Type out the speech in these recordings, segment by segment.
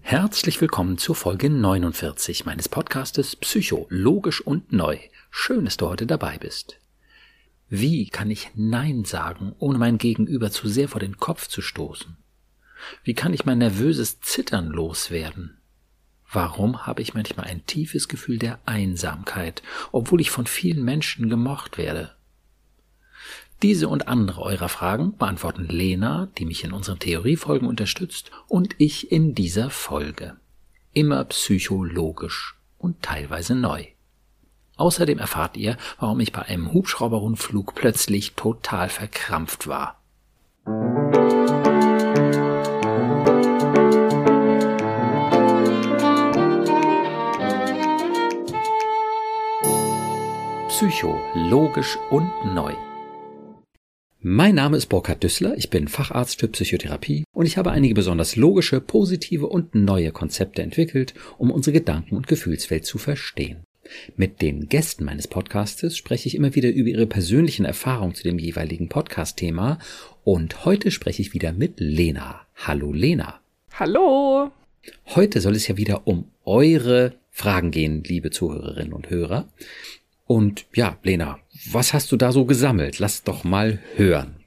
Herzlich willkommen zur Folge 49 meines Podcastes Psycho, logisch und neu. Schön, dass du heute dabei bist. Wie kann ich Nein sagen, ohne mein Gegenüber zu sehr vor den Kopf zu stoßen? Wie kann ich mein nervöses Zittern loswerden? Warum habe ich manchmal ein tiefes Gefühl der Einsamkeit, obwohl ich von vielen Menschen gemocht werde? Diese und andere eurer Fragen beantworten Lena, die mich in unseren Theoriefolgen unterstützt, und ich in dieser Folge. Immer psychologisch und teilweise neu. Außerdem erfahrt ihr, warum ich bei einem Hubschrauberrundflug plötzlich total verkrampft war. Psycho, logisch und neu. Mein Name ist Burkhard Düssler, ich bin Facharzt für Psychotherapie und ich habe einige besonders logische, positive und neue Konzepte entwickelt, um unsere Gedanken- und Gefühlswelt zu verstehen. Mit den Gästen meines Podcastes spreche ich immer wieder über ihre persönlichen Erfahrungen zu dem jeweiligen Podcast-Thema und heute spreche ich wieder mit Lena. Hallo Lena. Hallo. Heute soll es ja wieder um eure Fragen gehen, liebe Zuhörerinnen und Hörer. Und ja, Lena, was hast du da so gesammelt? Lass doch mal hören.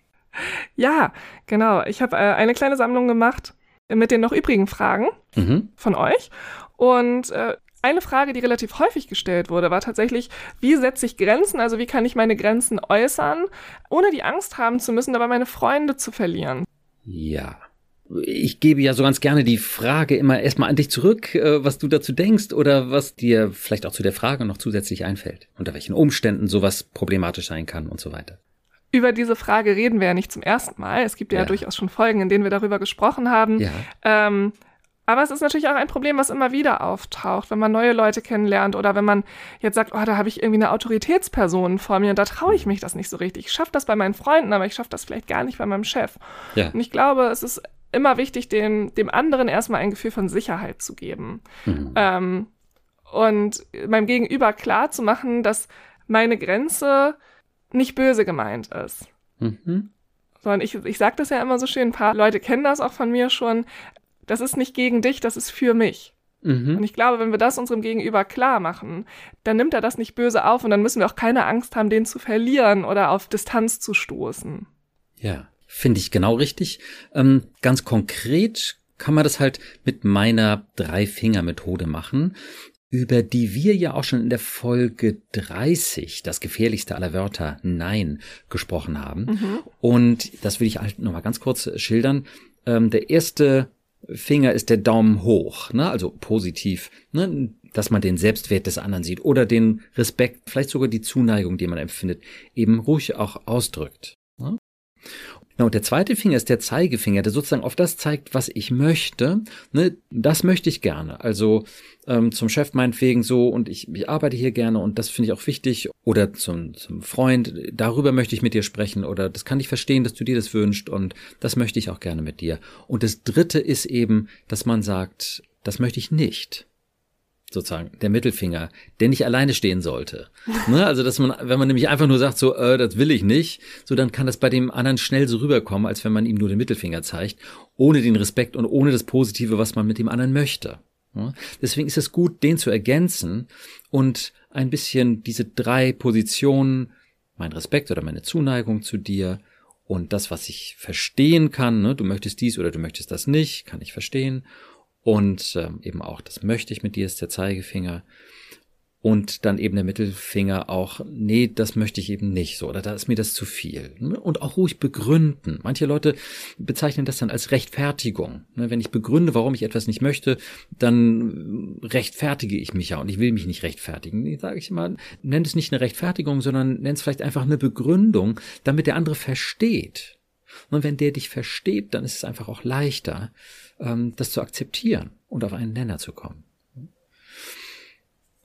Ja, genau. Ich habe äh, eine kleine Sammlung gemacht mit den noch übrigen Fragen mhm. von euch. Und äh, eine Frage, die relativ häufig gestellt wurde, war tatsächlich, wie setze ich Grenzen? Also wie kann ich meine Grenzen äußern, ohne die Angst haben zu müssen, dabei meine Freunde zu verlieren? Ja ich gebe ja so ganz gerne die Frage immer erstmal an dich zurück, äh, was du dazu denkst oder was dir vielleicht auch zu der Frage noch zusätzlich einfällt, unter welchen Umständen sowas problematisch sein kann und so weiter. Über diese Frage reden wir ja nicht zum ersten Mal. Es gibt ja, ja durchaus schon Folgen, in denen wir darüber gesprochen haben. Ja. Ähm, aber es ist natürlich auch ein Problem, was immer wieder auftaucht, wenn man neue Leute kennenlernt oder wenn man jetzt sagt, oh, da habe ich irgendwie eine Autoritätsperson vor mir und da traue ich mich das nicht so richtig. Ich schaffe das bei meinen Freunden, aber ich schaffe das vielleicht gar nicht bei meinem Chef. Ja. Und ich glaube, es ist immer wichtig, dem, dem anderen erstmal ein Gefühl von Sicherheit zu geben. Mhm. Ähm, und meinem Gegenüber klar zu machen, dass meine Grenze nicht böse gemeint ist. Mhm. Sondern ich, ich sage das ja immer so schön, ein paar Leute kennen das auch von mir schon. Das ist nicht gegen dich, das ist für mich. Mhm. Und ich glaube, wenn wir das unserem Gegenüber klar machen, dann nimmt er das nicht böse auf und dann müssen wir auch keine Angst haben, den zu verlieren oder auf Distanz zu stoßen. Ja. Finde ich genau richtig. Ähm, ganz konkret kann man das halt mit meiner Drei-Finger-Methode machen, über die wir ja auch schon in der Folge 30, das gefährlichste aller Wörter, Nein, gesprochen haben. Mhm. Und das will ich halt nochmal ganz kurz schildern. Ähm, der erste Finger ist der Daumen hoch, ne? also positiv, ne? dass man den Selbstwert des anderen sieht oder den Respekt, vielleicht sogar die Zuneigung, die man empfindet, eben ruhig auch ausdrückt. Ne? Ja, und der zweite Finger ist der Zeigefinger, der sozusagen auf das zeigt, was ich möchte. Ne, das möchte ich gerne. Also ähm, zum Chef meinetwegen so und ich, ich arbeite hier gerne und das finde ich auch wichtig. Oder zum, zum Freund, darüber möchte ich mit dir sprechen oder das kann ich verstehen, dass du dir das wünschst und das möchte ich auch gerne mit dir. Und das dritte ist eben, dass man sagt, das möchte ich nicht sozusagen der Mittelfinger, der nicht alleine stehen sollte. ne? Also dass man, wenn man nämlich einfach nur sagt, so, äh, das will ich nicht, so dann kann das bei dem anderen schnell so rüberkommen, als wenn man ihm nur den Mittelfinger zeigt, ohne den Respekt und ohne das Positive, was man mit dem anderen möchte. Ne? Deswegen ist es gut, den zu ergänzen und ein bisschen diese drei Positionen, mein Respekt oder meine Zuneigung zu dir und das, was ich verstehen kann, ne? du möchtest dies oder du möchtest das nicht, kann ich verstehen und ähm, eben auch, das möchte ich mit dir, ist der Zeigefinger. Und dann eben der Mittelfinger auch, nee, das möchte ich eben nicht so, oder da ist mir das zu viel. Ne? Und auch ruhig begründen. Manche Leute bezeichnen das dann als Rechtfertigung. Ne? Wenn ich begründe, warum ich etwas nicht möchte, dann rechtfertige ich mich ja und ich will mich nicht rechtfertigen. Nee, sage ich immer, nenn es nicht eine Rechtfertigung, sondern nenn es vielleicht einfach eine Begründung, damit der andere versteht. Und wenn der dich versteht, dann ist es einfach auch leichter, das zu akzeptieren und auf einen Nenner zu kommen.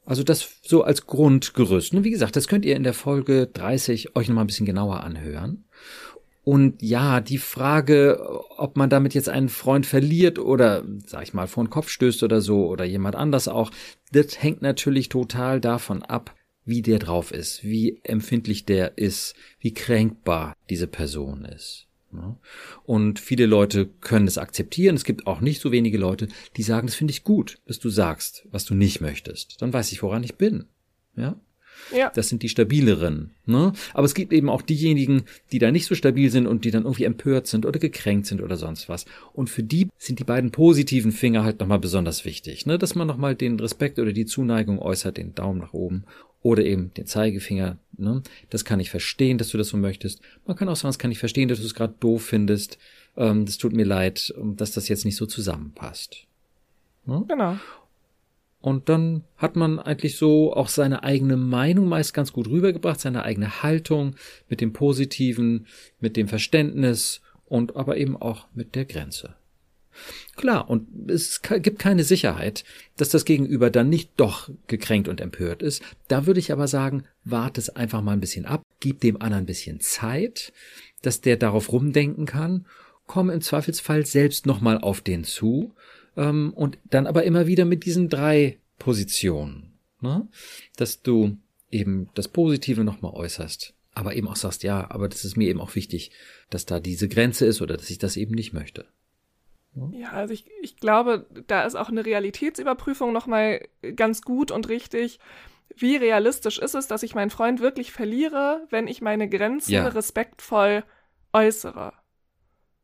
Also das so als Grundgerüst. Und wie gesagt, das könnt ihr in der Folge 30 euch nochmal ein bisschen genauer anhören. Und ja, die Frage, ob man damit jetzt einen Freund verliert oder, sag ich mal, vor den Kopf stößt oder so oder jemand anders auch, das hängt natürlich total davon ab, wie der drauf ist, wie empfindlich der ist, wie kränkbar diese Person ist. Und viele Leute können es akzeptieren. Es gibt auch nicht so wenige Leute, die sagen, das finde ich gut, dass du sagst, was du nicht möchtest. Dann weiß ich, woran ich bin. Ja. Ja. Das sind die stabileren. Ne? Aber es gibt eben auch diejenigen, die da nicht so stabil sind und die dann irgendwie empört sind oder gekränkt sind oder sonst was. Und für die sind die beiden positiven Finger halt nochmal besonders wichtig. Ne? Dass man nochmal den Respekt oder die Zuneigung äußert, den Daumen nach oben oder eben den Zeigefinger. Ne? Das kann ich verstehen, dass du das so möchtest. Man kann auch sagen, das kann ich verstehen, dass du es gerade doof findest. Ähm, das tut mir leid, dass das jetzt nicht so zusammenpasst. Ne? Genau. Und dann hat man eigentlich so auch seine eigene Meinung meist ganz gut rübergebracht, seine eigene Haltung mit dem Positiven, mit dem Verständnis und aber eben auch mit der Grenze. Klar, und es gibt keine Sicherheit, dass das Gegenüber dann nicht doch gekränkt und empört ist. Da würde ich aber sagen, warte es einfach mal ein bisschen ab, gib dem anderen ein bisschen Zeit, dass der darauf rumdenken kann, komm im Zweifelsfall selbst nochmal auf den zu ähm, und dann aber immer wieder mit diesen drei Positionen, ne? dass du eben das Positive nochmal äußerst, aber eben auch sagst, ja, aber das ist mir eben auch wichtig, dass da diese Grenze ist oder dass ich das eben nicht möchte. Ja, also ich, ich glaube, da ist auch eine Realitätsüberprüfung nochmal ganz gut und richtig. Wie realistisch ist es, dass ich meinen Freund wirklich verliere, wenn ich meine Grenzen ja. respektvoll äußere?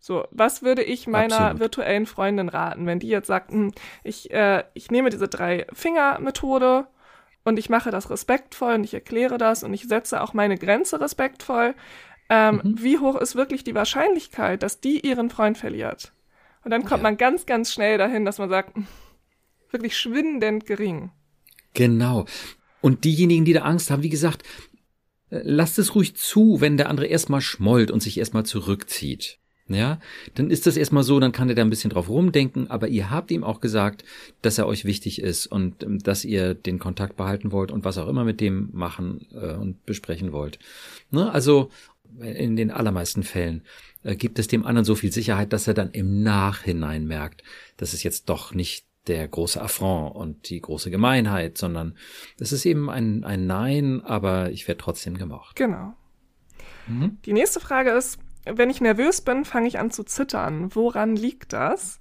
So, was würde ich meiner Absolut. virtuellen Freundin raten, wenn die jetzt sagt, hm, ich, äh, ich nehme diese Drei-Finger-Methode und ich mache das respektvoll und ich erkläre das und ich setze auch meine Grenze respektvoll. Ähm, mhm. Wie hoch ist wirklich die Wahrscheinlichkeit, dass die ihren Freund verliert? Und dann kommt ja. man ganz, ganz schnell dahin, dass man sagt, hm, wirklich schwindend gering. Genau. Und diejenigen, die da Angst haben, wie gesagt, äh, lasst es ruhig zu, wenn der andere erstmal schmollt und sich erstmal zurückzieht ja, dann ist das erstmal so, dann kann er da ein bisschen drauf rumdenken, aber ihr habt ihm auch gesagt, dass er euch wichtig ist und ähm, dass ihr den Kontakt behalten wollt und was auch immer mit dem machen äh, und besprechen wollt. Ne? Also in den allermeisten Fällen äh, gibt es dem anderen so viel Sicherheit, dass er dann im Nachhinein merkt, dass es jetzt doch nicht der große Affront und die große Gemeinheit, sondern es ist eben ein, ein Nein, aber ich werde trotzdem gemocht. Genau. Mhm. Die nächste Frage ist, wenn ich nervös bin, fange ich an zu zittern. Woran liegt das?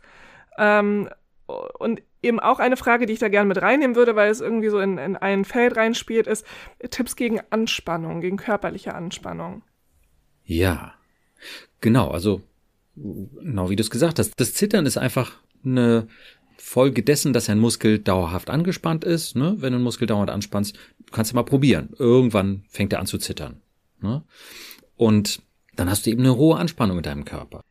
Ähm, und eben auch eine Frage, die ich da gerne mit reinnehmen würde, weil es irgendwie so in, in ein Feld reinspielt, ist Tipps gegen Anspannung, gegen körperliche Anspannung. Ja, genau. Also, genau wie du es gesagt hast, das Zittern ist einfach eine Folge dessen, dass ein Muskel dauerhaft angespannt ist. Ne? Wenn du einen Muskel dauernd anspannst, kannst du mal probieren. Irgendwann fängt er an zu zittern. Ne? Und dann hast du eben eine hohe Anspannung in deinem Körper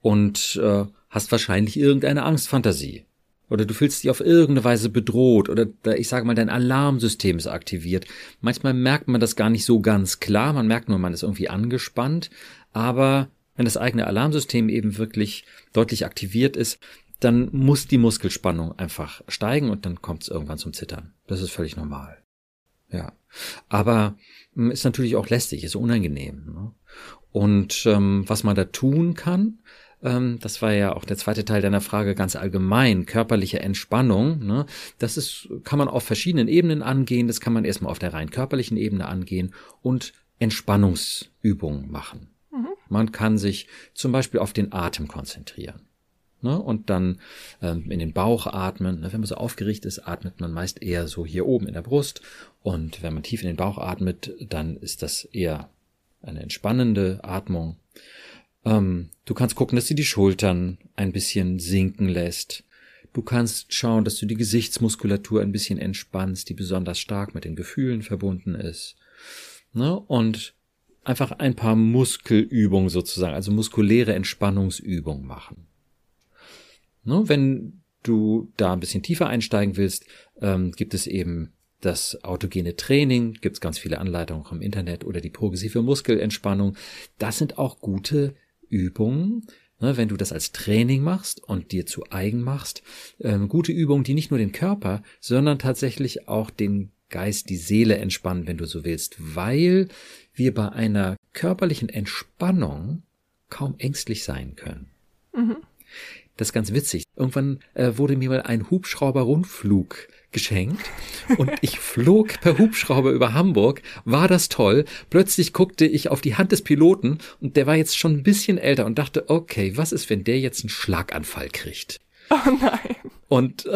und äh, hast wahrscheinlich irgendeine Angstfantasie. Oder du fühlst dich auf irgendeine Weise bedroht oder ich sage mal, dein Alarmsystem ist aktiviert. Manchmal merkt man das gar nicht so ganz klar, man merkt nur, man ist irgendwie angespannt, aber wenn das eigene Alarmsystem eben wirklich deutlich aktiviert ist, dann muss die Muskelspannung einfach steigen und dann kommt es irgendwann zum Zittern. Das ist völlig normal. Ja. Aber hm, ist natürlich auch lästig, ist unangenehm. Ne? Und ähm, was man da tun kann, ähm, das war ja auch der zweite Teil deiner Frage ganz allgemein, körperliche Entspannung. Ne? Das ist, kann man auf verschiedenen Ebenen angehen. Das kann man erstmal auf der rein körperlichen Ebene angehen und Entspannungsübungen machen. Mhm. Man kann sich zum Beispiel auf den Atem konzentrieren. Ne? Und dann ähm, in den Bauch atmen. Wenn man so aufgeregt ist, atmet man meist eher so hier oben in der Brust. Und wenn man tief in den Bauch atmet, dann ist das eher eine entspannende Atmung. Ähm, du kannst gucken, dass du die Schultern ein bisschen sinken lässt. Du kannst schauen, dass du die Gesichtsmuskulatur ein bisschen entspannst, die besonders stark mit den Gefühlen verbunden ist. Ne? Und einfach ein paar Muskelübungen sozusagen, also muskuläre Entspannungsübungen machen. Ne? Wenn du da ein bisschen tiefer einsteigen willst, ähm, gibt es eben das autogene Training, gibt's ganz viele Anleitungen auch im Internet oder die progressive Muskelentspannung. Das sind auch gute Übungen, ne, wenn du das als Training machst und dir zu eigen machst. Ähm, gute Übungen, die nicht nur den Körper, sondern tatsächlich auch den Geist, die Seele entspannen, wenn du so willst, weil wir bei einer körperlichen Entspannung kaum ängstlich sein können. Mhm. Das ist ganz witzig. Irgendwann äh, wurde mir mal ein Hubschrauber-Rundflug geschenkt und ich flog per Hubschrauber über Hamburg. War das toll? Plötzlich guckte ich auf die Hand des Piloten und der war jetzt schon ein bisschen älter und dachte, okay, was ist, wenn der jetzt einen Schlaganfall kriegt? Oh nein. Und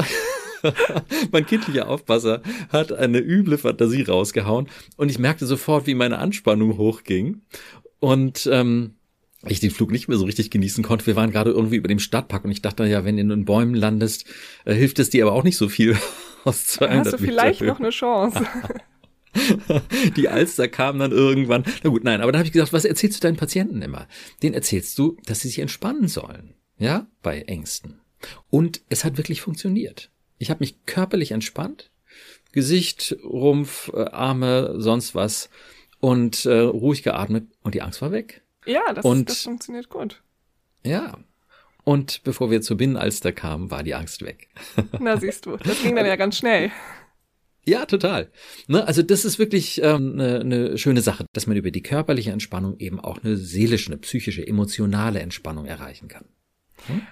mein kindlicher Aufpasser hat eine üble Fantasie rausgehauen und ich merkte sofort, wie meine Anspannung hochging und ähm, ich den Flug nicht mehr so richtig genießen konnte. Wir waren gerade irgendwie über dem Stadtpark und ich dachte, ja, wenn du in Bäumen landest, äh, hilft es dir aber auch nicht so viel aus 200 Hast du vielleicht Meter noch eine Chance. Die Alster kam dann irgendwann. Na gut, nein, aber da habe ich gesagt, was erzählst du deinen Patienten immer? Den erzählst du, dass sie sich entspannen sollen. Ja, bei Ängsten. Und es hat wirklich funktioniert. Ich habe mich körperlich entspannt. Gesicht, Rumpf, äh, Arme, sonst was. Und äh, ruhig geatmet und die Angst war weg. Ja, das, und, das funktioniert gut. Ja. Und bevor wir zur Binnenalster kamen, war die Angst weg. Na, siehst du, das ging dann ja ganz schnell. Ja, total. Ne, also das ist wirklich ähm, eine, eine schöne Sache, dass man über die körperliche Entspannung eben auch eine seelische, eine psychische, emotionale Entspannung erreichen kann. Hm?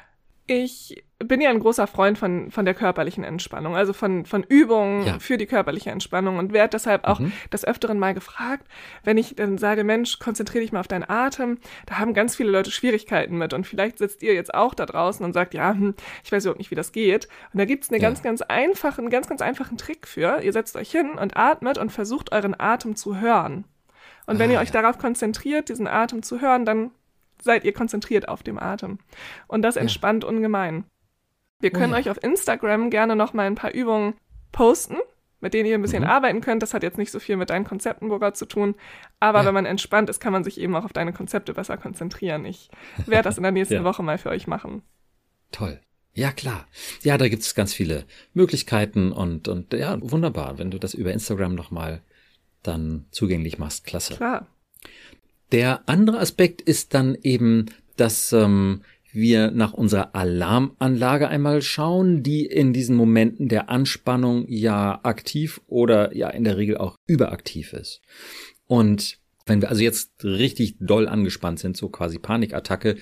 Ich bin ja ein großer Freund von, von der körperlichen Entspannung, also von, von Übungen ja. für die körperliche Entspannung und werde deshalb auch mhm. des Öfteren mal gefragt, wenn ich dann sage, Mensch, konzentriere dich mal auf deinen Atem, da haben ganz viele Leute Schwierigkeiten mit und vielleicht sitzt ihr jetzt auch da draußen und sagt, ja, hm, ich weiß überhaupt nicht, wie das geht. Und da gibt es einen ja. ganz, ganz einfachen, ganz, ganz einfachen Trick für. Ihr setzt euch hin und atmet und versucht euren Atem zu hören. Und wenn ah, ihr euch ja. darauf konzentriert, diesen Atem zu hören, dann seid ihr konzentriert auf dem Atem. Und das entspannt ja. ungemein. Wir oh können oh ja. euch auf Instagram gerne noch mal ein paar Übungen posten, mit denen ihr ein bisschen mhm. arbeiten könnt. Das hat jetzt nicht so viel mit deinen Konzepten, Burger, zu tun. Aber ja. wenn man entspannt ist, kann man sich eben auch auf deine Konzepte besser konzentrieren. Ich werde das in der nächsten Woche mal für euch machen. Toll. Ja, klar. Ja, da gibt es ganz viele Möglichkeiten und, und ja, wunderbar, wenn du das über Instagram nochmal dann zugänglich machst. Klasse. Klar. Der andere Aspekt ist dann eben, dass ähm, wir nach unserer Alarmanlage einmal schauen, die in diesen Momenten der Anspannung ja aktiv oder ja in der Regel auch überaktiv ist. Und wenn wir also jetzt richtig doll angespannt sind, so quasi Panikattacke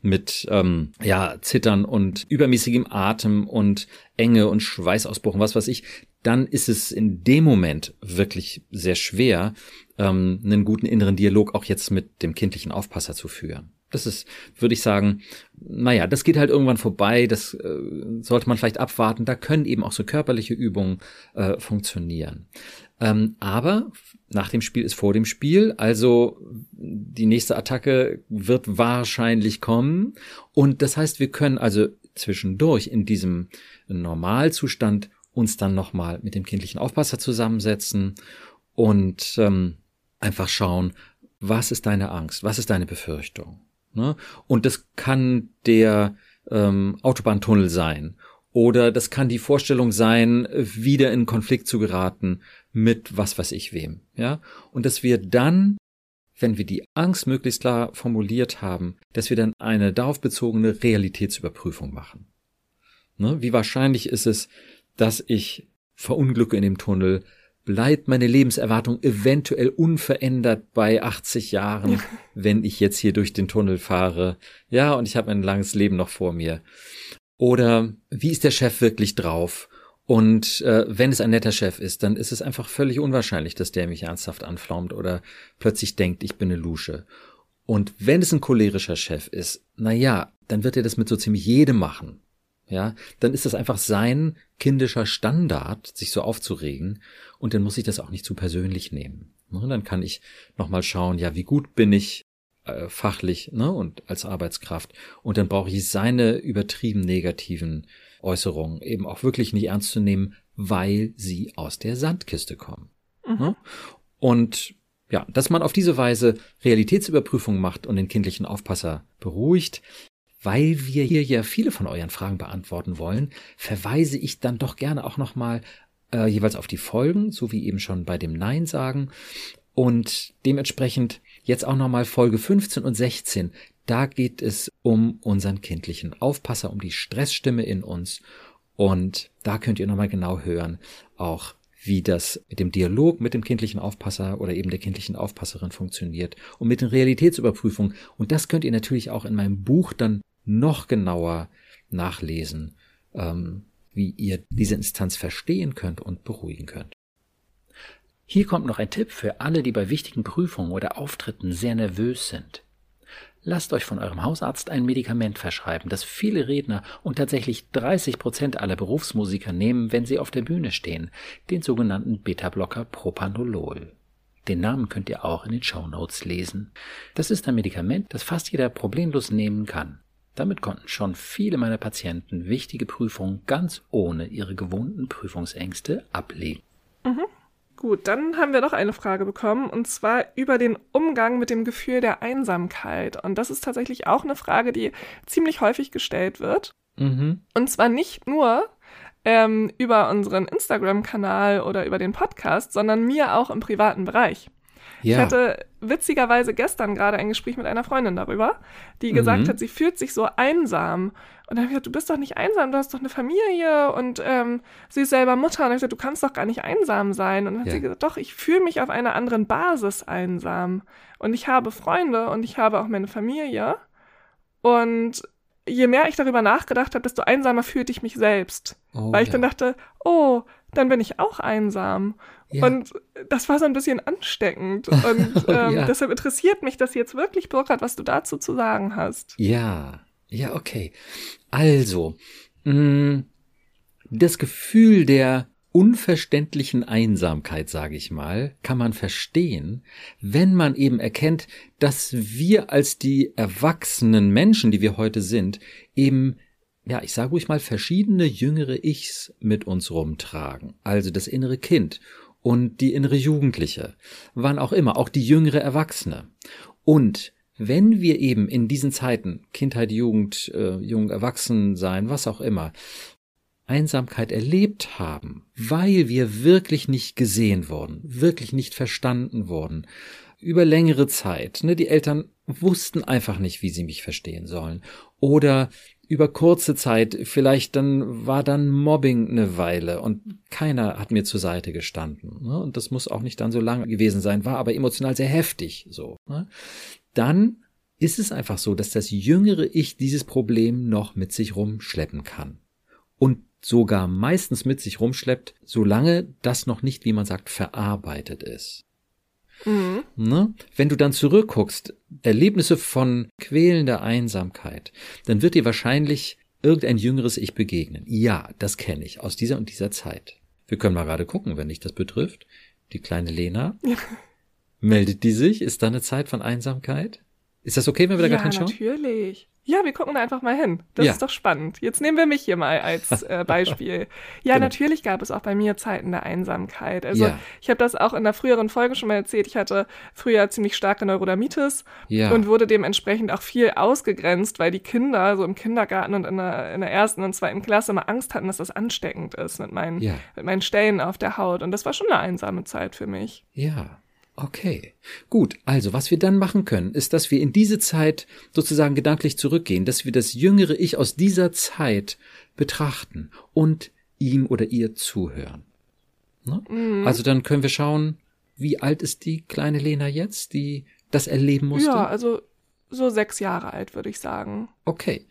mit ähm, ja Zittern und übermäßigem Atem und Enge und Schweißausbruch und was weiß ich, dann ist es in dem Moment wirklich sehr schwer, ähm, einen guten inneren Dialog auch jetzt mit dem kindlichen Aufpasser zu führen. Das ist, würde ich sagen, naja, das geht halt irgendwann vorbei, das äh, sollte man vielleicht abwarten. Da können eben auch so körperliche Übungen äh, funktionieren. Ähm, aber nach dem Spiel ist vor dem Spiel, also die nächste Attacke wird wahrscheinlich kommen. Und das heißt, wir können also zwischendurch in diesem Normalzustand uns dann nochmal mit dem kindlichen Aufpasser zusammensetzen und ähm, einfach schauen, was ist deine Angst, was ist deine Befürchtung. Ne? Und das kann der ähm, Autobahntunnel sein oder das kann die Vorstellung sein, wieder in Konflikt zu geraten mit was weiß ich wem. Ja, und dass wir dann wenn wir die Angst möglichst klar formuliert haben, dass wir dann eine darauf bezogene Realitätsüberprüfung machen. Ne? Wie wahrscheinlich ist es, dass ich verunglücke in dem Tunnel, bleibt meine Lebenserwartung eventuell unverändert bei 80 Jahren, wenn ich jetzt hier durch den Tunnel fahre. Ja, und ich habe ein langes Leben noch vor mir. Oder wie ist der Chef wirklich drauf? Und äh, wenn es ein netter Chef ist, dann ist es einfach völlig unwahrscheinlich, dass der mich ernsthaft anflaumt oder plötzlich denkt, ich bin eine Lusche. Und wenn es ein cholerischer Chef ist, na ja, dann wird er das mit so ziemlich jedem machen ja, dann ist das einfach sein kindischer Standard, sich so aufzuregen und dann muss ich das auch nicht zu persönlich nehmen. Und ne, dann kann ich nochmal schauen, ja, wie gut bin ich äh, fachlich ne, und als Arbeitskraft und dann brauche ich seine übertrieben negativen Äußerungen eben auch wirklich nicht ernst zu nehmen, weil sie aus der Sandkiste kommen. Mhm. Ne? Und ja, dass man auf diese Weise Realitätsüberprüfung macht und den kindlichen Aufpasser beruhigt, weil wir hier ja viele von euren Fragen beantworten wollen, verweise ich dann doch gerne auch nochmal äh, jeweils auf die Folgen, so wie eben schon bei dem Nein sagen. Und dementsprechend jetzt auch nochmal Folge 15 und 16. Da geht es um unseren kindlichen Aufpasser, um die Stressstimme in uns. Und da könnt ihr nochmal genau hören, auch wie das mit dem Dialog mit dem kindlichen Aufpasser oder eben der kindlichen Aufpasserin funktioniert und mit den Realitätsüberprüfungen. Und das könnt ihr natürlich auch in meinem Buch dann noch genauer nachlesen, ähm, wie ihr diese Instanz verstehen könnt und beruhigen könnt. Hier kommt noch ein Tipp für alle, die bei wichtigen Prüfungen oder Auftritten sehr nervös sind. Lasst euch von eurem Hausarzt ein Medikament verschreiben, das viele Redner und tatsächlich 30 Prozent aller Berufsmusiker nehmen, wenn sie auf der Bühne stehen, den sogenannten Beta-Blocker Propanolol. Den Namen könnt ihr auch in den Show Notes lesen. Das ist ein Medikament, das fast jeder problemlos nehmen kann. Damit konnten schon viele meiner Patienten wichtige Prüfungen ganz ohne ihre gewohnten Prüfungsängste ablegen. Mhm. Gut, dann haben wir noch eine Frage bekommen und zwar über den Umgang mit dem Gefühl der Einsamkeit. Und das ist tatsächlich auch eine Frage, die ziemlich häufig gestellt wird. Mhm. Und zwar nicht nur ähm, über unseren Instagram-Kanal oder über den Podcast, sondern mir auch im privaten Bereich. Ja. Ich hatte witzigerweise gestern gerade ein Gespräch mit einer Freundin darüber, die gesagt mhm. hat, sie fühlt sich so einsam. Und dann habe ich gesagt, du bist doch nicht einsam, du hast doch eine Familie und ähm, sie ist selber Mutter. Und ich gesagt, du kannst doch gar nicht einsam sein. Und dann hat ja. sie gesagt, doch, ich fühle mich auf einer anderen Basis einsam. Und ich habe Freunde und ich habe auch meine Familie. Und je mehr ich darüber nachgedacht habe, desto einsamer fühlte ich mich selbst. Oh, weil ich ja. dann dachte, oh, dann bin ich auch einsam. Ja. Und das war so ein bisschen ansteckend. Und ähm, ja. deshalb interessiert mich das jetzt wirklich, Burkhard, was du dazu zu sagen hast. Ja, ja, okay. Also, mh, mm, das Gefühl der unverständlichen Einsamkeit, sage ich mal, kann man verstehen, wenn man eben erkennt, dass wir als die erwachsenen Menschen, die wir heute sind, eben ja, ich sage ruhig mal, verschiedene jüngere Ichs mit uns rumtragen. Also das innere Kind und die innere Jugendliche, wann auch immer, auch die jüngere Erwachsene. Und wenn wir eben in diesen Zeiten, Kindheit, Jugend, äh, jung, Erwachsen sein, was auch immer, Einsamkeit erlebt haben, weil wir wirklich nicht gesehen wurden, wirklich nicht verstanden wurden, über längere Zeit, ne, die Eltern wussten einfach nicht, wie sie mich verstehen sollen, oder über kurze Zeit, vielleicht dann war dann Mobbing eine Weile und keiner hat mir zur Seite gestanden. Ne? Und das muss auch nicht dann so lange gewesen sein, war aber emotional sehr heftig so. Ne? Dann ist es einfach so, dass das jüngere Ich dieses Problem noch mit sich rumschleppen kann. Und sogar meistens mit sich rumschleppt, solange das noch nicht, wie man sagt, verarbeitet ist. Mhm. Ne? Wenn du dann zurückguckst, Erlebnisse von quälender Einsamkeit, dann wird dir wahrscheinlich irgendein jüngeres Ich begegnen. Ja, das kenne ich aus dieser und dieser Zeit. Wir können mal gerade gucken, wenn dich das betrifft. Die kleine Lena. Ja. Meldet die sich? Ist da eine Zeit von Einsamkeit? Ist das okay, wenn wir da ja, gerade hinschauen? Natürlich. Ja, wir gucken da einfach mal hin. Das ja. ist doch spannend. Jetzt nehmen wir mich hier mal als äh, Beispiel. Ja, genau. natürlich gab es auch bei mir Zeiten der Einsamkeit. Also ja. ich habe das auch in der früheren Folge schon mal erzählt. Ich hatte früher ziemlich starke Neurodermitis ja. und wurde dementsprechend auch viel ausgegrenzt, weil die Kinder so im Kindergarten und in der, in der ersten und zweiten Klasse immer Angst hatten, dass das ansteckend ist mit meinen, mit meinen Stellen auf der Haut. Und das war schon eine einsame Zeit für mich. Ja. Okay, gut. Also, was wir dann machen können, ist, dass wir in diese Zeit sozusagen gedanklich zurückgehen, dass wir das jüngere Ich aus dieser Zeit betrachten und ihm oder ihr zuhören. Ne? Mhm. Also dann können wir schauen, wie alt ist die kleine Lena jetzt, die das erleben musste? Ja, also so sechs Jahre alt, würde ich sagen. Okay.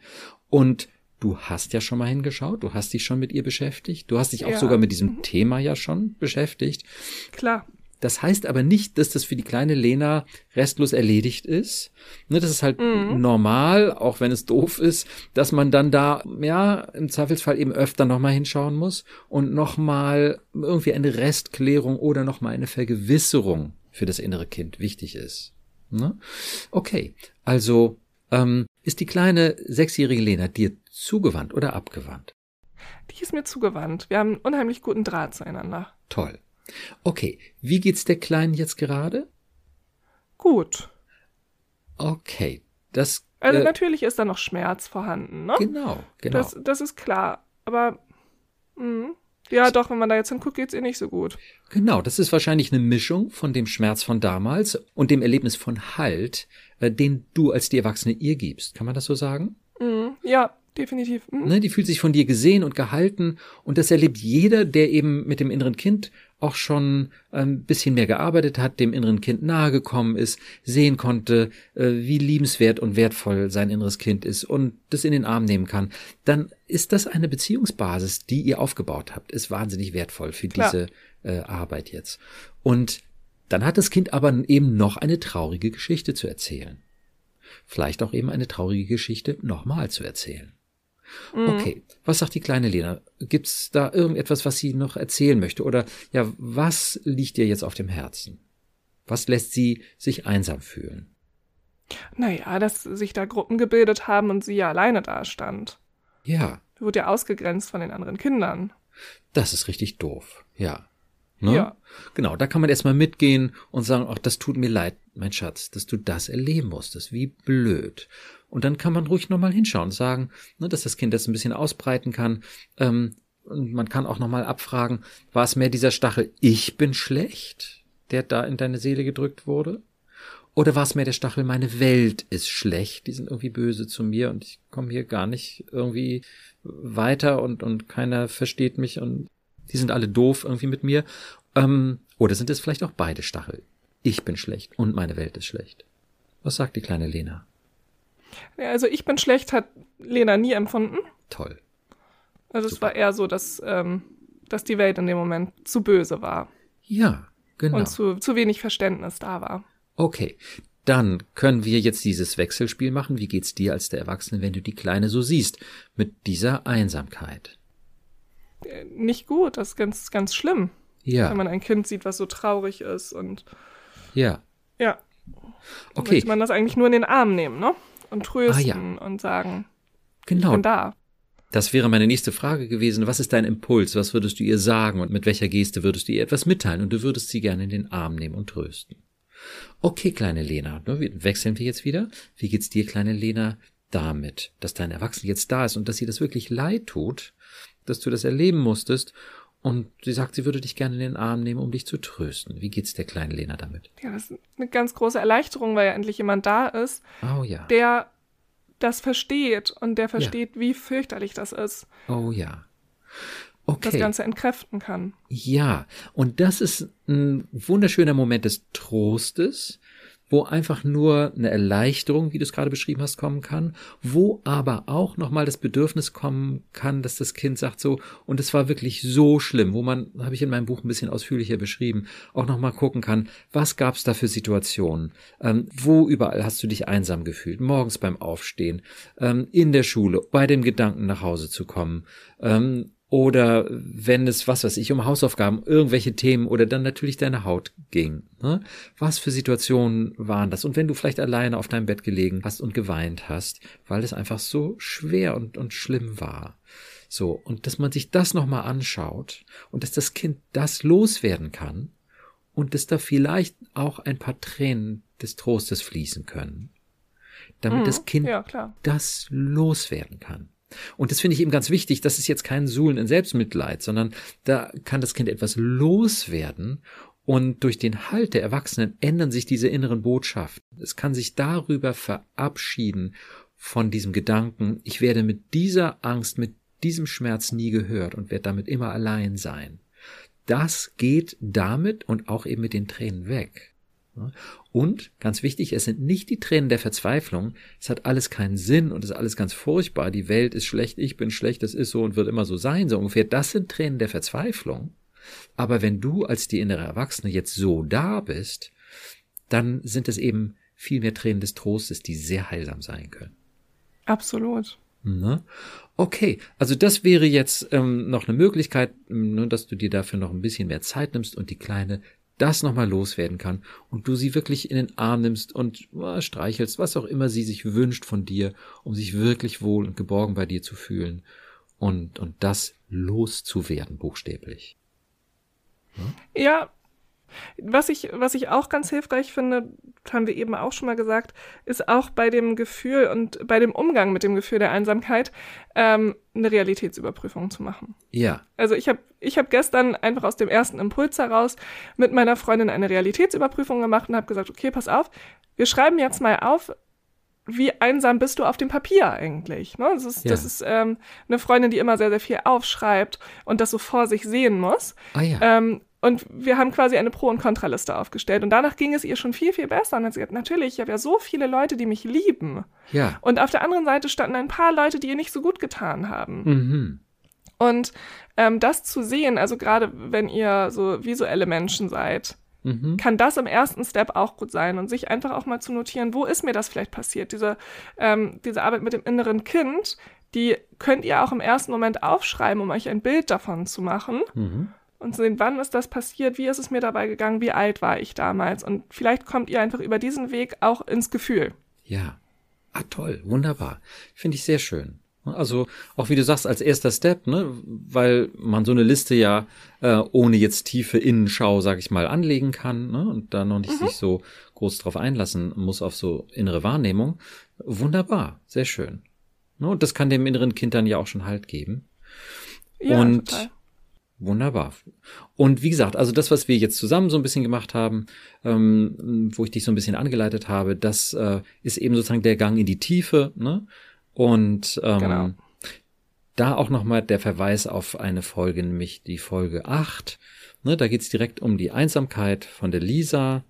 Und du hast ja schon mal hingeschaut, du hast dich schon mit ihr beschäftigt, du hast dich auch ja. sogar mit diesem mhm. Thema ja schon beschäftigt. Klar. Das heißt aber nicht, dass das für die kleine Lena restlos erledigt ist. Ne, das ist halt mhm. normal, auch wenn es doof ist, dass man dann da, ja, im Zweifelsfall eben öfter nochmal hinschauen muss und nochmal irgendwie eine Restklärung oder nochmal eine Vergewisserung für das innere Kind wichtig ist. Ne? Okay, also ähm, ist die kleine sechsjährige Lena dir zugewandt oder abgewandt? Die ist mir zugewandt. Wir haben einen unheimlich guten Draht zueinander. Toll. Okay, wie geht's der Kleinen jetzt gerade? Gut. Okay, das. Also äh, natürlich ist da noch Schmerz vorhanden, ne? Genau, genau. Das, das ist klar. Aber mh, hm, ja, doch, wenn man da jetzt hinguckt, geht's ihr nicht so gut. Genau, das ist wahrscheinlich eine Mischung von dem Schmerz von damals und dem Erlebnis von Halt, äh, den du als die Erwachsene ihr gibst. Kann man das so sagen? Mhm, ja, definitiv. Mhm. Ne, die fühlt sich von dir gesehen und gehalten und das erlebt jeder, der eben mit dem inneren Kind auch schon ein bisschen mehr gearbeitet hat, dem inneren Kind nahegekommen ist, sehen konnte, äh, wie liebenswert und wertvoll sein inneres Kind ist und das in den Arm nehmen kann, dann ist das eine Beziehungsbasis, die ihr aufgebaut habt, ist wahnsinnig wertvoll für Klar. diese äh, Arbeit jetzt. Und dann hat das Kind aber eben noch eine traurige Geschichte zu erzählen. Vielleicht auch eben eine traurige Geschichte nochmal zu erzählen. Mhm. Okay, was sagt die kleine Lena? Gibt's da irgendetwas, was sie noch erzählen möchte? Oder ja, was liegt ihr jetzt auf dem Herzen? Was lässt sie sich einsam fühlen? Naja, dass sich da Gruppen gebildet haben und sie ja alleine da stand. Ja. Wurde ja ausgegrenzt von den anderen Kindern. Das ist richtig doof, ja. Ne? Ja. Genau, da kann man erstmal mitgehen und sagen, ach, das tut mir leid, mein Schatz, dass du das erleben musstest. Wie blöd. Und dann kann man ruhig nochmal hinschauen und sagen, ne, dass das Kind das ein bisschen ausbreiten kann. Ähm, und man kann auch nochmal abfragen, war es mehr dieser Stachel, ich bin schlecht, der da in deine Seele gedrückt wurde? Oder war es mehr der Stachel, meine Welt ist schlecht, die sind irgendwie böse zu mir und ich komme hier gar nicht irgendwie weiter und, und keiner versteht mich und die sind alle doof irgendwie mit mir. Ähm, oder sind es vielleicht auch beide Stachel? Ich bin schlecht und meine Welt ist schlecht. Was sagt die kleine Lena? Also ich bin schlecht hat Lena nie empfunden. Toll. Also Super. es war eher so, dass, ähm, dass die Welt in dem Moment zu böse war. Ja, genau. Und zu, zu wenig Verständnis da war. Okay. Dann können wir jetzt dieses Wechselspiel machen. Wie geht's dir als der Erwachsene, wenn du die Kleine so siehst? Mit dieser Einsamkeit. Äh, nicht gut, das ist ganz, ganz schlimm. Ja. Wenn man ein Kind sieht, was so traurig ist und. Ja. Ja. Okay. Möchte man das eigentlich nur in den Arm nehmen, ne? Und trösten ah, ja. und sagen. Genau. Ich bin da. Das wäre meine nächste Frage gewesen. Was ist dein Impuls? Was würdest du ihr sagen und mit welcher Geste würdest du ihr etwas mitteilen? Und du würdest sie gerne in den Arm nehmen und trösten. Okay, kleine Lena, wechseln wir jetzt wieder. Wie geht's dir, kleine Lena, damit, dass dein Erwachsener jetzt da ist und dass sie das wirklich leid tut, dass du das erleben musstest und sie sagt, sie würde dich gerne in den Arm nehmen, um dich zu trösten. Wie geht's der kleinen Lena damit? Ja, das ist eine ganz große Erleichterung, weil ja endlich jemand da ist, oh, ja. der das versteht und der versteht, ja. wie fürchterlich das ist. Oh ja. Okay. Das Ganze entkräften kann. Ja, und das ist ein wunderschöner Moment des Trostes, wo einfach nur eine Erleichterung, wie du es gerade beschrieben hast, kommen kann, wo aber auch nochmal das Bedürfnis kommen kann, dass das Kind sagt so, und es war wirklich so schlimm, wo man, habe ich in meinem Buch ein bisschen ausführlicher beschrieben, auch nochmal gucken kann, was gab es da für Situationen, ähm, wo überall hast du dich einsam gefühlt, morgens beim Aufstehen, ähm, in der Schule, bei dem Gedanken nach Hause zu kommen, ähm, oder wenn es, was weiß ich, um Hausaufgaben, irgendwelche Themen oder dann natürlich deine Haut ging. Ne? Was für Situationen waren das? Und wenn du vielleicht alleine auf deinem Bett gelegen hast und geweint hast, weil es einfach so schwer und, und schlimm war. So, und dass man sich das nochmal anschaut und dass das Kind das loswerden kann und dass da vielleicht auch ein paar Tränen des Trostes fließen können, damit mhm, das Kind ja, das loswerden kann. Und das finde ich eben ganz wichtig. Das ist jetzt kein Suhlen in Selbstmitleid, sondern da kann das Kind etwas loswerden und durch den Halt der Erwachsenen ändern sich diese inneren Botschaften. Es kann sich darüber verabschieden von diesem Gedanken, ich werde mit dieser Angst, mit diesem Schmerz nie gehört und werde damit immer allein sein. Das geht damit und auch eben mit den Tränen weg. Und ganz wichtig, es sind nicht die Tränen der Verzweiflung. Es hat alles keinen Sinn und es ist alles ganz furchtbar. Die Welt ist schlecht, ich bin schlecht, das ist so und wird immer so sein, so ungefähr. Das sind Tränen der Verzweiflung. Aber wenn du als die innere Erwachsene jetzt so da bist, dann sind es eben viel mehr Tränen des Trostes, die sehr heilsam sein können. Absolut. Ne? Okay, also das wäre jetzt ähm, noch eine Möglichkeit, nur dass du dir dafür noch ein bisschen mehr Zeit nimmst und die Kleine das nochmal loswerden kann und du sie wirklich in den Arm nimmst und oh, streichelst, was auch immer sie sich wünscht von dir, um sich wirklich wohl und geborgen bei dir zu fühlen und, und das loszuwerden, buchstäblich. Ja was ich, was ich auch ganz hilfreich finde, haben wir eben auch schon mal gesagt, ist auch bei dem Gefühl und bei dem Umgang mit dem Gefühl der Einsamkeit ähm, eine Realitätsüberprüfung zu machen. Ja. Also ich habe ich hab gestern einfach aus dem ersten Impuls heraus mit meiner Freundin eine Realitätsüberprüfung gemacht und habe gesagt, okay, pass auf, wir schreiben jetzt mal auf, wie einsam bist du auf dem Papier eigentlich? Ne? Das ist, ja. das ist ähm, eine Freundin, die immer sehr, sehr viel aufschreibt und das so vor sich sehen muss. Ah, ja. ähm, Und wir haben quasi eine Pro- und Kontraliste aufgestellt. Und danach ging es ihr schon viel, viel besser. Und dann hat sie gesagt, natürlich, ich habe ja so viele Leute, die mich lieben. Ja. Und auf der anderen Seite standen ein paar Leute, die ihr nicht so gut getan haben. Mhm. Und ähm, das zu sehen, also gerade wenn ihr so visuelle Menschen seid, mhm. kann das im ersten Step auch gut sein und sich einfach auch mal zu notieren, wo ist mir das vielleicht passiert? Diese, ähm, diese Arbeit mit dem inneren Kind, die könnt ihr auch im ersten Moment aufschreiben, um euch ein Bild davon zu machen. Mhm und sehen, wann ist das passiert, wie ist es mir dabei gegangen, wie alt war ich damals. Und vielleicht kommt ihr einfach über diesen Weg auch ins Gefühl. Ja. Ah, toll, wunderbar. Finde ich sehr schön. Also auch wie du sagst, als erster Step, ne, weil man so eine Liste ja äh, ohne jetzt tiefe Innenschau, sag ich mal, anlegen kann ne, und da noch nicht mhm. sich so groß drauf einlassen muss auf so innere Wahrnehmung. Wunderbar, sehr schön. Ne, und das kann dem inneren Kind dann ja auch schon Halt geben. Ja, und total. Wunderbar. Und wie gesagt, also das, was wir jetzt zusammen so ein bisschen gemacht haben, ähm, wo ich dich so ein bisschen angeleitet habe, das äh, ist eben sozusagen der Gang in die Tiefe. Ne? Und ähm, genau. da auch nochmal der Verweis auf eine Folge, nämlich die Folge 8. Ne? Da geht's direkt um die Einsamkeit von der Lisa.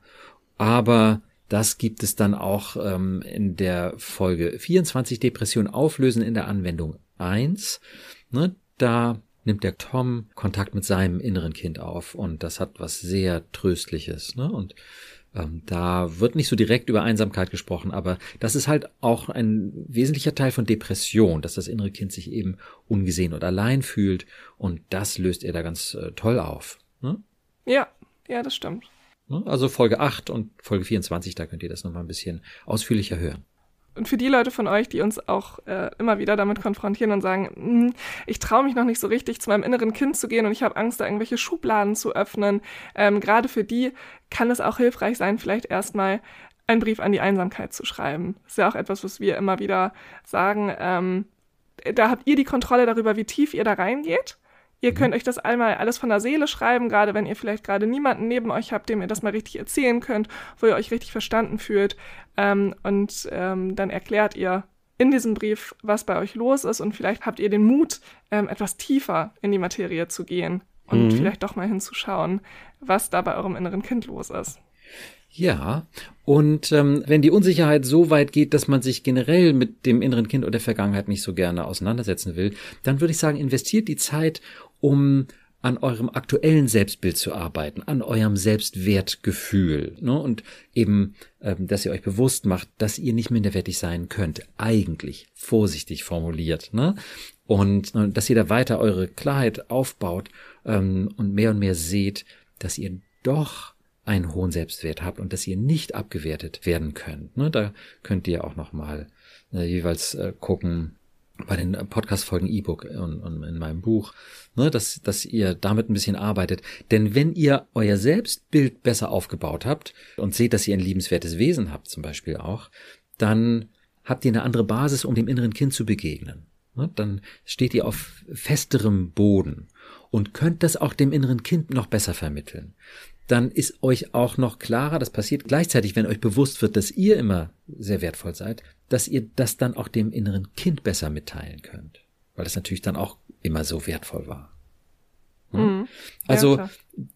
Aber das gibt es dann auch ähm, in der Folge 24 Depression auflösen in der Anwendung 1. Ne? Da nimmt der Tom Kontakt mit seinem inneren Kind auf und das hat was sehr Tröstliches. Ne? Und ähm, da wird nicht so direkt über Einsamkeit gesprochen, aber das ist halt auch ein wesentlicher Teil von Depression, dass das innere Kind sich eben ungesehen und allein fühlt und das löst er da ganz äh, toll auf. Ne? Ja, ja, das stimmt. Ne? Also Folge 8 und Folge 24, da könnt ihr das nochmal ein bisschen ausführlicher hören und für die Leute von euch, die uns auch äh, immer wieder damit konfrontieren und sagen, hm, ich traue mich noch nicht so richtig zu meinem inneren Kind zu gehen und ich habe Angst, da irgendwelche Schubladen zu öffnen, ähm, gerade für die kann es auch hilfreich sein, vielleicht erstmal einen Brief an die Einsamkeit zu schreiben. Das ist ja auch etwas, was wir immer wieder sagen. Ähm, da habt ihr die Kontrolle darüber, wie tief ihr da reingeht. Ihr könnt mhm. euch das einmal alles von der Seele schreiben, gerade wenn ihr vielleicht gerade niemanden neben euch habt, dem ihr das mal richtig erzählen könnt, wo ihr euch richtig verstanden fühlt. Ähm, und ähm, dann erklärt ihr in diesem Brief, was bei euch los ist und vielleicht habt ihr den Mut, ähm, etwas tiefer in die Materie zu gehen und mhm. vielleicht doch mal hinzuschauen, was da bei eurem inneren Kind los ist. Ja, und ähm, wenn die Unsicherheit so weit geht, dass man sich generell mit dem inneren Kind oder der Vergangenheit nicht so gerne auseinandersetzen will, dann würde ich sagen, investiert die Zeit, um an eurem aktuellen Selbstbild zu arbeiten, an eurem Selbstwertgefühl. Ne? Und eben, ähm, dass ihr euch bewusst macht, dass ihr nicht minderwertig sein könnt. Eigentlich, vorsichtig formuliert. Ne? Und äh, dass ihr da weiter eure Klarheit aufbaut ähm, und mehr und mehr seht, dass ihr doch einen hohen Selbstwert habt und dass ihr nicht abgewertet werden könnt. Ne? Da könnt ihr auch nochmal äh, jeweils äh, gucken, bei den Podcast-Folgen E-Book und, und, in meinem Buch, ne, dass, dass ihr damit ein bisschen arbeitet. Denn wenn ihr euer Selbstbild besser aufgebaut habt und seht, dass ihr ein liebenswertes Wesen habt, zum Beispiel auch, dann habt ihr eine andere Basis, um dem inneren Kind zu begegnen. Ne, dann steht ihr auf festerem Boden und könnt das auch dem inneren Kind noch besser vermitteln dann ist euch auch noch klarer, das passiert gleichzeitig, wenn euch bewusst wird, dass ihr immer sehr wertvoll seid, dass ihr das dann auch dem inneren Kind besser mitteilen könnt. Weil das natürlich dann auch immer so wertvoll war. Hm? Mhm. Also ja,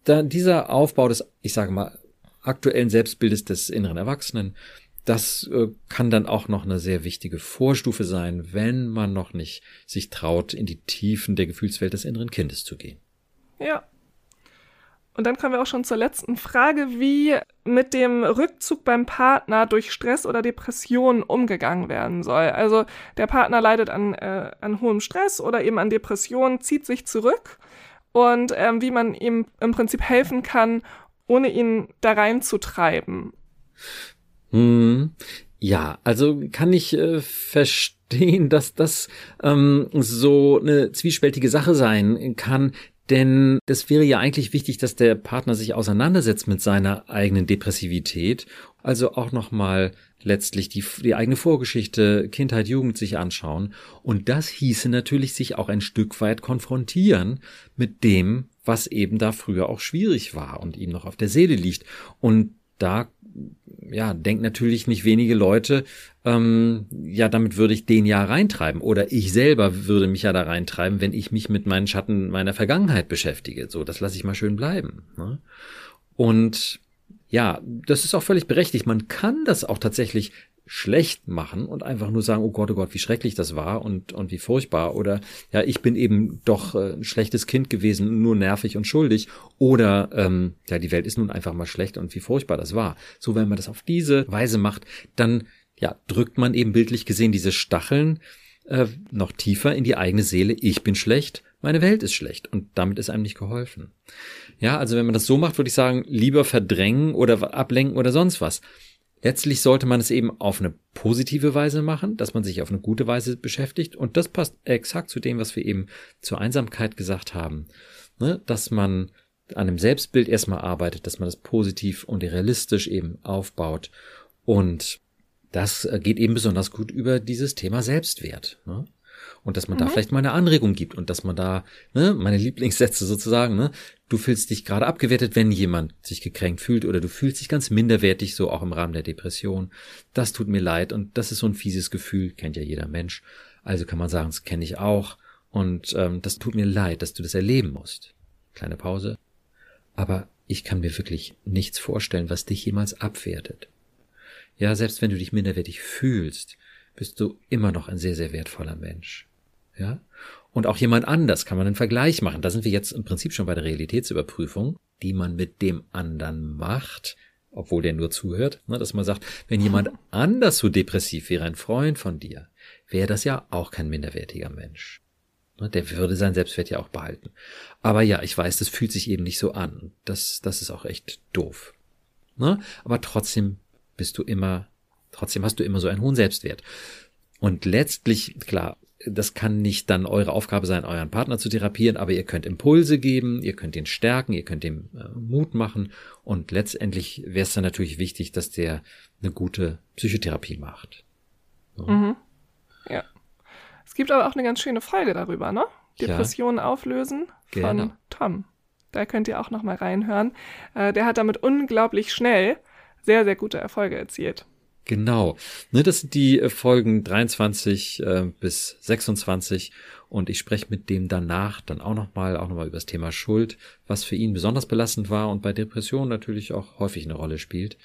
da, dieser Aufbau des, ich sage mal, aktuellen Selbstbildes des inneren Erwachsenen, das äh, kann dann auch noch eine sehr wichtige Vorstufe sein, wenn man noch nicht sich traut, in die Tiefen der Gefühlswelt des inneren Kindes zu gehen. Ja, und dann kommen wir auch schon zur letzten Frage, wie mit dem Rückzug beim Partner durch Stress oder Depressionen umgegangen werden soll. Also der Partner leidet an, äh, an hohem Stress oder eben an Depressionen, zieht sich zurück und ähm, wie man ihm im Prinzip helfen kann, ohne ihn da reinzutreiben. Hm. Ja, also kann ich äh, verstehen, dass das ähm, so eine zwiespältige Sache sein kann, denn das wäre ja eigentlich wichtig, dass der Partner sich auseinandersetzt mit seiner eigenen Depressivität, also auch nochmal letztlich die, die eigene Vorgeschichte, Kindheit, Jugend sich anschauen. Und das hieße natürlich sich auch ein Stück weit konfrontieren mit dem, was eben da früher auch schwierig war und ihm noch auf der Seele liegt. Und da ja, denken natürlich nicht wenige Leute, ähm, ja, damit würde ich den ja reintreiben. Oder ich selber würde mich ja da reintreiben, wenn ich mich mit meinen Schatten meiner Vergangenheit beschäftige. So, das lasse ich mal schön bleiben. Ne? Und ja, das ist auch völlig berechtigt. Man kann das auch tatsächlich schlecht machen und einfach nur sagen, oh Gott, oh Gott, wie schrecklich das war und, und wie furchtbar. Oder ja, ich bin eben doch äh, ein schlechtes Kind gewesen, nur nervig und schuldig. Oder ähm, ja, die Welt ist nun einfach mal schlecht und wie furchtbar das war. So, wenn man das auf diese Weise macht, dann ja, drückt man eben bildlich gesehen diese Stacheln äh, noch tiefer in die eigene Seele. Ich bin schlecht, meine Welt ist schlecht und damit ist einem nicht geholfen. Ja, also wenn man das so macht, würde ich sagen, lieber verdrängen oder ablenken oder sonst was. Letztlich sollte man es eben auf eine positive Weise machen, dass man sich auf eine gute Weise beschäftigt. Und das passt exakt zu dem, was wir eben zur Einsamkeit gesagt haben. Ne? Dass man an dem Selbstbild erstmal arbeitet, dass man das positiv und realistisch eben aufbaut. Und das geht eben besonders gut über dieses Thema Selbstwert. Ne? Und dass man mhm. da vielleicht mal eine Anregung gibt und dass man da, ne, meine Lieblingssätze sozusagen, ne, du fühlst dich gerade abgewertet, wenn jemand sich gekränkt fühlt oder du fühlst dich ganz minderwertig, so auch im Rahmen der Depression. Das tut mir leid und das ist so ein fieses Gefühl, kennt ja jeder Mensch. Also kann man sagen, das kenne ich auch und ähm, das tut mir leid, dass du das erleben musst. Kleine Pause. Aber ich kann mir wirklich nichts vorstellen, was dich jemals abwertet. Ja, selbst wenn du dich minderwertig fühlst, bist du immer noch ein sehr, sehr wertvoller Mensch. Ja? Und auch jemand anders kann man einen Vergleich machen. Da sind wir jetzt im Prinzip schon bei der Realitätsüberprüfung, die man mit dem anderen macht, obwohl der nur zuhört, ne, dass man sagt, wenn jemand anders so depressiv wäre, ein Freund von dir, wäre das ja auch kein minderwertiger Mensch. Ne, der würde sein Selbstwert ja auch behalten. Aber ja, ich weiß, das fühlt sich eben nicht so an. Das, das ist auch echt doof. Ne? Aber trotzdem bist du immer, trotzdem hast du immer so einen hohen Selbstwert. Und letztlich, klar, das kann nicht dann eure Aufgabe sein, euren Partner zu therapieren, aber ihr könnt Impulse geben, ihr könnt ihn stärken, ihr könnt ihm äh, Mut machen und letztendlich wäre es dann natürlich wichtig, dass der eine gute Psychotherapie macht. So. Mhm. Ja. Es gibt aber auch eine ganz schöne Folge darüber, ne? Depressionen ja. auflösen von genau. Tom. Da könnt ihr auch noch mal reinhören. Äh, der hat damit unglaublich schnell sehr, sehr gute Erfolge erzielt. Genau. Ne, das sind die äh, Folgen 23 äh, bis 26 und ich spreche mit dem danach dann auch nochmal, auch nochmal über das Thema Schuld, was für ihn besonders belastend war und bei Depressionen natürlich auch häufig eine Rolle spielt.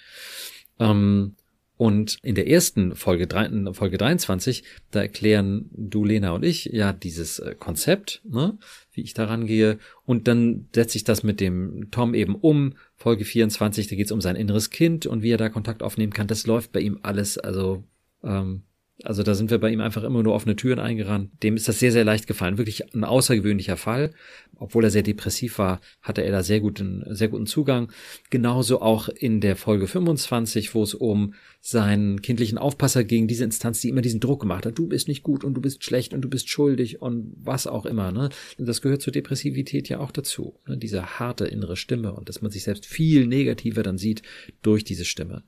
Ähm, und in der ersten Folge, Folge 23, da erklären du, Lena und ich ja dieses äh, Konzept, ne, wie ich daran gehe. Und dann setze ich das mit dem Tom eben um. Folge 24, da geht es um sein inneres Kind und wie er da Kontakt aufnehmen kann. Das läuft bei ihm alles, also ähm, also da sind wir bei ihm einfach immer nur offene Türen eingerannt. Dem ist das sehr, sehr leicht gefallen. Wirklich ein außergewöhnlicher Fall. Obwohl er sehr depressiv war, hatte er da sehr guten, sehr guten Zugang. Genauso auch in der Folge 25, wo es um seinen kindlichen Aufpasser ging, diese Instanz, die immer diesen Druck gemacht hat. Du bist nicht gut und du bist schlecht und du bist schuldig und was auch immer. Ne? Das gehört zur Depressivität ja auch dazu. Ne? Diese harte innere Stimme und dass man sich selbst viel negativer dann sieht durch diese Stimme.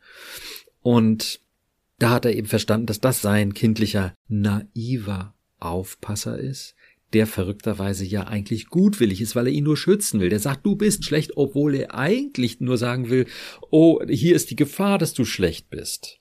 Und da hat er eben verstanden, dass das sein kindlicher, naiver Aufpasser ist, der verrückterweise ja eigentlich gutwillig ist, weil er ihn nur schützen will. Der sagt, du bist schlecht, obwohl er eigentlich nur sagen will, oh, hier ist die Gefahr, dass du schlecht bist.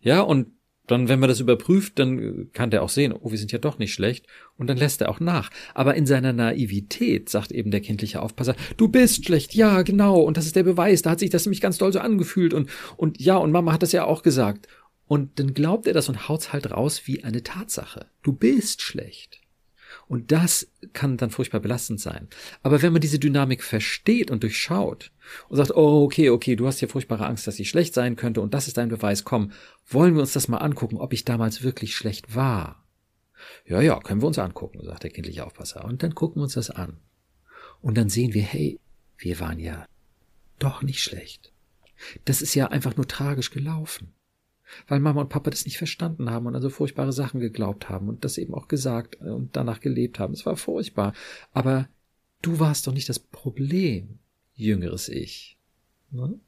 Ja, und dann, wenn man das überprüft, dann kann der auch sehen, oh, wir sind ja doch nicht schlecht, und dann lässt er auch nach. Aber in seiner Naivität sagt eben der kindliche Aufpasser, du bist schlecht, ja, genau, und das ist der Beweis, da hat sich das nämlich ganz doll so angefühlt, und, und ja, und Mama hat das ja auch gesagt. Und dann glaubt er das und haut's halt raus wie eine Tatsache. Du bist schlecht. Und das kann dann furchtbar belastend sein. Aber wenn man diese Dynamik versteht und durchschaut und sagt, oh, okay, okay, du hast hier furchtbare Angst, dass ich schlecht sein könnte und das ist dein Beweis, komm, wollen wir uns das mal angucken, ob ich damals wirklich schlecht war? Ja, ja, können wir uns angucken, sagt der kindliche Aufpasser. Und dann gucken wir uns das an. Und dann sehen wir, hey, wir waren ja doch nicht schlecht. Das ist ja einfach nur tragisch gelaufen weil Mama und Papa das nicht verstanden haben und also furchtbare Sachen geglaubt haben und das eben auch gesagt und danach gelebt haben. Es war furchtbar. Aber du warst doch nicht das Problem, jüngeres Ich. Ne?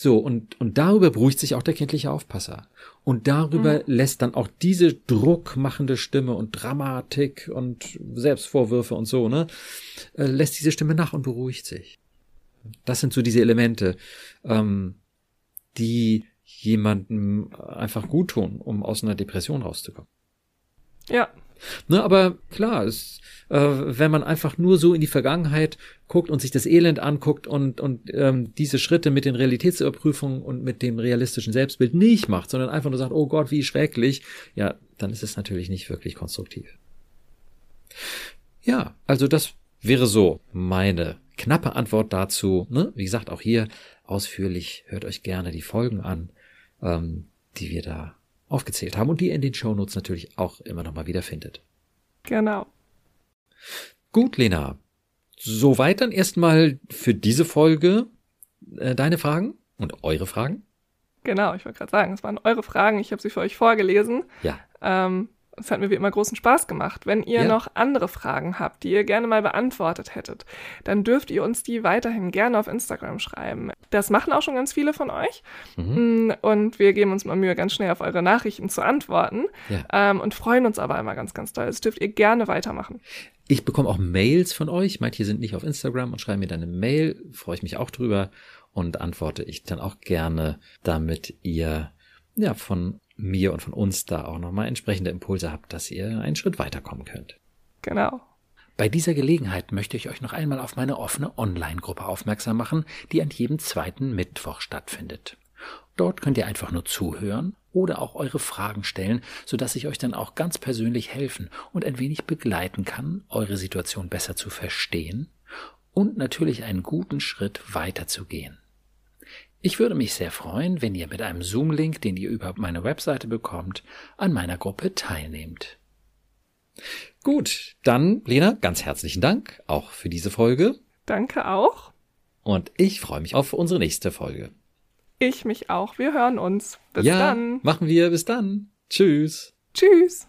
So, und, und darüber beruhigt sich auch der kindliche Aufpasser. Und darüber mhm. lässt dann auch diese druckmachende Stimme und Dramatik und Selbstvorwürfe und so, ne, äh, lässt diese Stimme nach und beruhigt sich. Das sind so diese Elemente, ähm, die jemandem einfach gut tun, um aus einer Depression rauszukommen. Ja. Ne, aber klar, es, äh, wenn man einfach nur so in die Vergangenheit guckt und sich das Elend anguckt und, und ähm, diese Schritte mit den Realitätsüberprüfungen und mit dem realistischen Selbstbild nicht macht, sondern einfach nur sagt, oh Gott, wie schrecklich, ja, dann ist es natürlich nicht wirklich konstruktiv. Ja, also das wäre so meine knappe Antwort dazu. Ne? Wie gesagt, auch hier ausführlich, hört euch gerne die Folgen an, ähm, die wir da aufgezählt haben und die ihr in den Shownotes natürlich auch immer noch mal wieder findet. Genau. Gut, Lena. Soweit dann erstmal für diese Folge äh, deine Fragen und eure Fragen. Genau, ich wollte gerade sagen, es waren eure Fragen. Ich habe sie für euch vorgelesen. Ja. Ähm, es hat mir wie immer großen Spaß gemacht. Wenn ihr ja. noch andere Fragen habt, die ihr gerne mal beantwortet hättet, dann dürft ihr uns die weiterhin gerne auf Instagram schreiben. Das machen auch schon ganz viele von euch. Mhm. Mm, und wir geben uns mal Mühe, ganz schnell auf eure Nachrichten zu antworten. Ja. Ähm, und freuen uns aber immer ganz, ganz doll. Das dürft ihr gerne weitermachen. Ich bekomme auch Mails von euch. Manche sind nicht auf Instagram und schreiben mir dann eine Mail. Freue ich mich auch drüber und antworte ich dann auch gerne, damit ihr ja von mir und von uns da auch nochmal entsprechende Impulse habt, dass ihr einen Schritt weiterkommen könnt. Genau. Bei dieser Gelegenheit möchte ich euch noch einmal auf meine offene Online-Gruppe aufmerksam machen, die an jedem zweiten Mittwoch stattfindet. Dort könnt ihr einfach nur zuhören oder auch eure Fragen stellen, sodass ich euch dann auch ganz persönlich helfen und ein wenig begleiten kann, eure Situation besser zu verstehen und natürlich einen guten Schritt weiterzugehen. Ich würde mich sehr freuen, wenn ihr mit einem Zoom-Link, den ihr über meine Webseite bekommt, an meiner Gruppe teilnehmt. Gut, dann, Lena, ganz herzlichen Dank auch für diese Folge. Danke auch. Und ich freue mich auf unsere nächste Folge. Ich mich auch. Wir hören uns. Bis ja, dann. Machen wir. Bis dann. Tschüss. Tschüss.